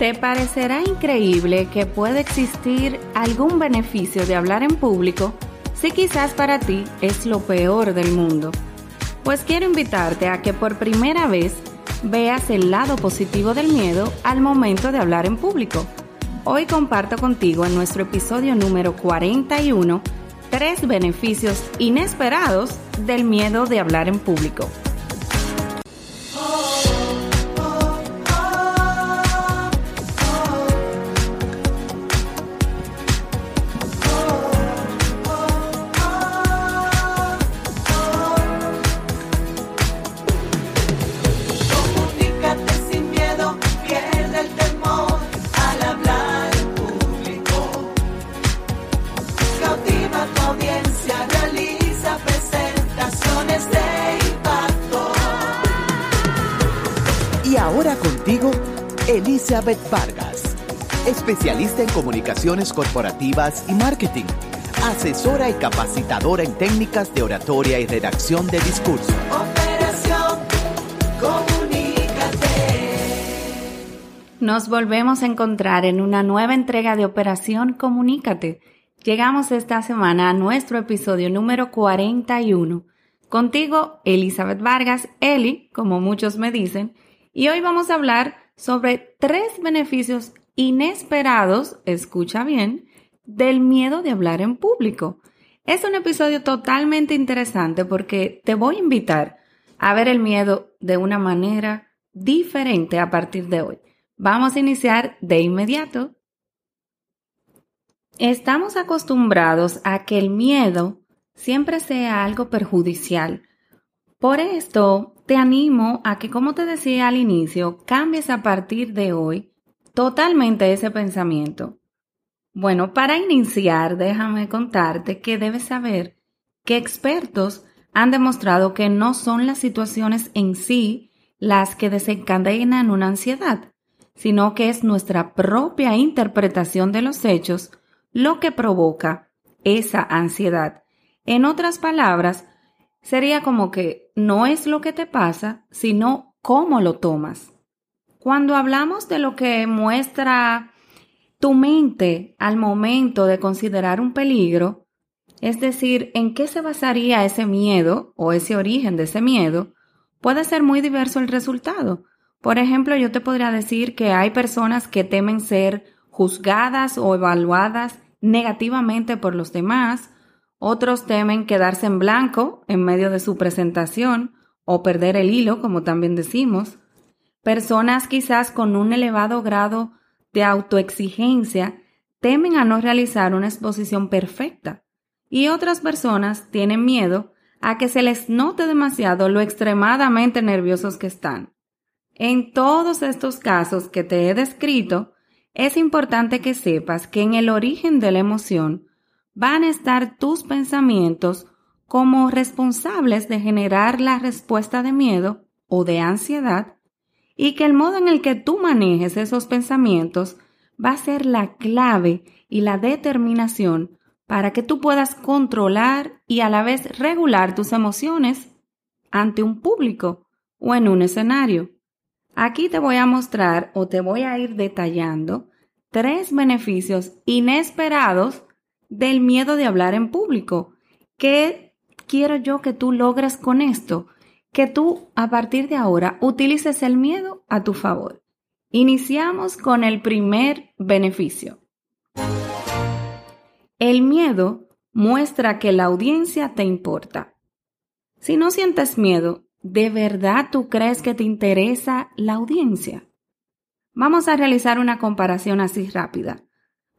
Te parecerá increíble que pueda existir algún beneficio de hablar en público si quizás para ti es lo peor del mundo. Pues quiero invitarte a que por primera vez veas el lado positivo del miedo al momento de hablar en público. Hoy comparto contigo en nuestro episodio número 41 tres beneficios inesperados del miedo de hablar en público. Elizabeth Vargas, especialista en comunicaciones corporativas y marketing, asesora y capacitadora en técnicas de oratoria y redacción de discurso. Operación Comunícate. Nos volvemos a encontrar en una nueva entrega de Operación Comunícate. Llegamos esta semana a nuestro episodio número 41. Contigo, Elizabeth Vargas, Eli, como muchos me dicen, y hoy vamos a hablar sobre tres beneficios inesperados, escucha bien, del miedo de hablar en público. Es un episodio totalmente interesante porque te voy a invitar a ver el miedo de una manera diferente a partir de hoy. Vamos a iniciar de inmediato. Estamos acostumbrados a que el miedo siempre sea algo perjudicial. Por esto, te animo a que, como te decía al inicio, cambies a partir de hoy totalmente ese pensamiento. Bueno, para iniciar, déjame contarte que debes saber que expertos han demostrado que no son las situaciones en sí las que desencadenan una ansiedad, sino que es nuestra propia interpretación de los hechos lo que provoca esa ansiedad. En otras palabras, sería como que no es lo que te pasa, sino cómo lo tomas. Cuando hablamos de lo que muestra tu mente al momento de considerar un peligro, es decir, en qué se basaría ese miedo o ese origen de ese miedo, puede ser muy diverso el resultado. Por ejemplo, yo te podría decir que hay personas que temen ser juzgadas o evaluadas negativamente por los demás, otros temen quedarse en blanco en medio de su presentación o perder el hilo, como también decimos. Personas quizás con un elevado grado de autoexigencia temen a no realizar una exposición perfecta. Y otras personas tienen miedo a que se les note demasiado lo extremadamente nerviosos que están. En todos estos casos que te he descrito, es importante que sepas que en el origen de la emoción van a estar tus pensamientos como responsables de generar la respuesta de miedo o de ansiedad y que el modo en el que tú manejes esos pensamientos va a ser la clave y la determinación para que tú puedas controlar y a la vez regular tus emociones ante un público o en un escenario. Aquí te voy a mostrar o te voy a ir detallando tres beneficios inesperados del miedo de hablar en público. ¿Qué quiero yo que tú logres con esto? Que tú a partir de ahora utilices el miedo a tu favor. Iniciamos con el primer beneficio. El miedo muestra que la audiencia te importa. Si no sientes miedo, ¿de verdad tú crees que te interesa la audiencia? Vamos a realizar una comparación así rápida.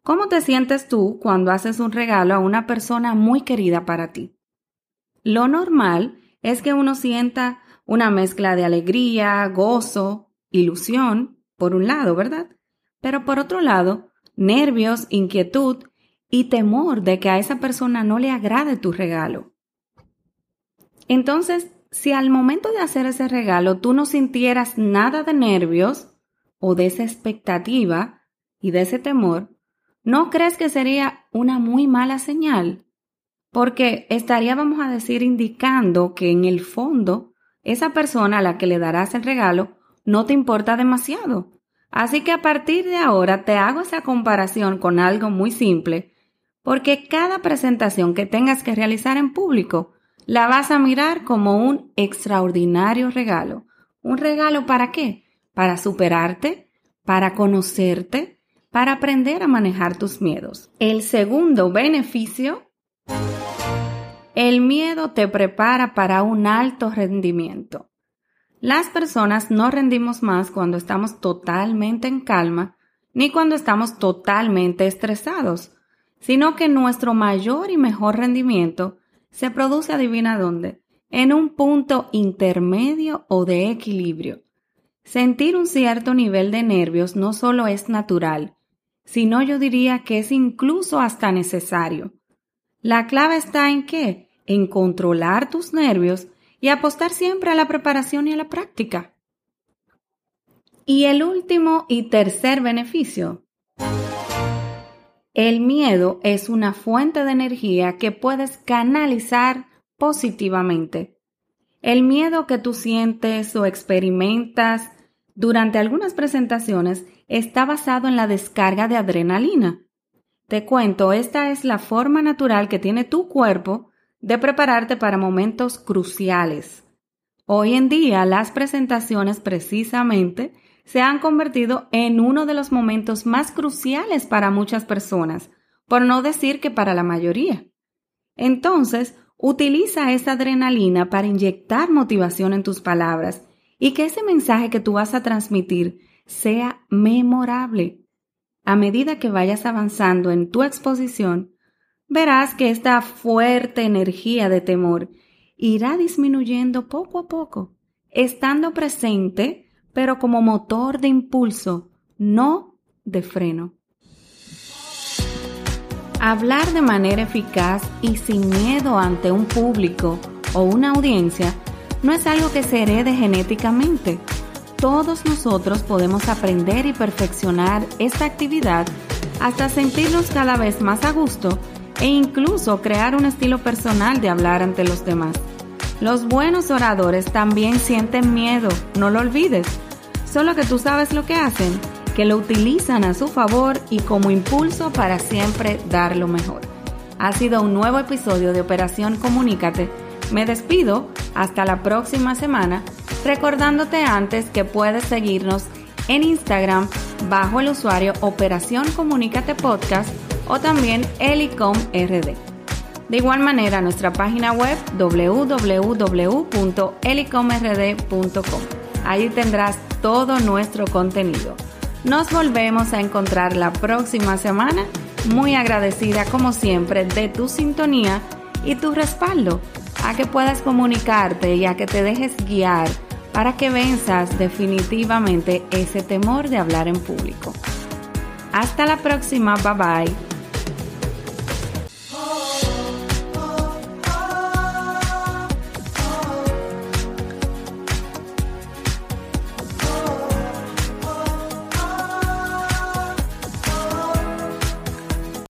¿Cómo te sientes tú cuando haces un regalo a una persona muy querida para ti? Lo normal es que uno sienta una mezcla de alegría, gozo, ilusión, por un lado, ¿verdad? Pero por otro lado, nervios, inquietud y temor de que a esa persona no le agrade tu regalo. Entonces, si al momento de hacer ese regalo tú no sintieras nada de nervios o de esa expectativa y de ese temor, ¿No crees que sería una muy mala señal? Porque estaría, vamos a decir, indicando que en el fondo esa persona a la que le darás el regalo no te importa demasiado. Así que a partir de ahora te hago esa comparación con algo muy simple, porque cada presentación que tengas que realizar en público la vas a mirar como un extraordinario regalo. ¿Un regalo para qué? Para superarte, para conocerte, para aprender a manejar tus miedos. El segundo beneficio, el miedo te prepara para un alto rendimiento. Las personas no rendimos más cuando estamos totalmente en calma ni cuando estamos totalmente estresados, sino que nuestro mayor y mejor rendimiento se produce, adivina dónde, en un punto intermedio o de equilibrio. Sentir un cierto nivel de nervios no solo es natural, sino yo diría que es incluso hasta necesario. La clave está en qué? En controlar tus nervios y apostar siempre a la preparación y a la práctica. Y el último y tercer beneficio. El miedo es una fuente de energía que puedes canalizar positivamente. El miedo que tú sientes o experimentas durante algunas presentaciones está basado en la descarga de adrenalina. Te cuento, esta es la forma natural que tiene tu cuerpo de prepararte para momentos cruciales. Hoy en día las presentaciones precisamente se han convertido en uno de los momentos más cruciales para muchas personas, por no decir que para la mayoría. Entonces, utiliza esa adrenalina para inyectar motivación en tus palabras y que ese mensaje que tú vas a transmitir sea memorable. A medida que vayas avanzando en tu exposición, verás que esta fuerte energía de temor irá disminuyendo poco a poco, estando presente, pero como motor de impulso, no de freno. Hablar de manera eficaz y sin miedo ante un público o una audiencia no es algo que se herede genéticamente. Todos nosotros podemos aprender y perfeccionar esta actividad hasta sentirnos cada vez más a gusto e incluso crear un estilo personal de hablar ante los demás. Los buenos oradores también sienten miedo, no lo olvides. Solo que tú sabes lo que hacen, que lo utilizan a su favor y como impulso para siempre dar lo mejor. Ha sido un nuevo episodio de Operación Comunícate. Me despido hasta la próxima semana, recordándote antes que puedes seguirnos en Instagram bajo el usuario Operación Comunícate Podcast o también Elicom RD. De igual manera, nuestra página web www.elicomrd.com. Ahí tendrás todo nuestro contenido. Nos volvemos a encontrar la próxima semana, muy agradecida como siempre de tu sintonía y tu respaldo, a que puedas comunicarte y a que te dejes guiar para que venzas definitivamente ese temor de hablar en público. Hasta la próxima, bye bye.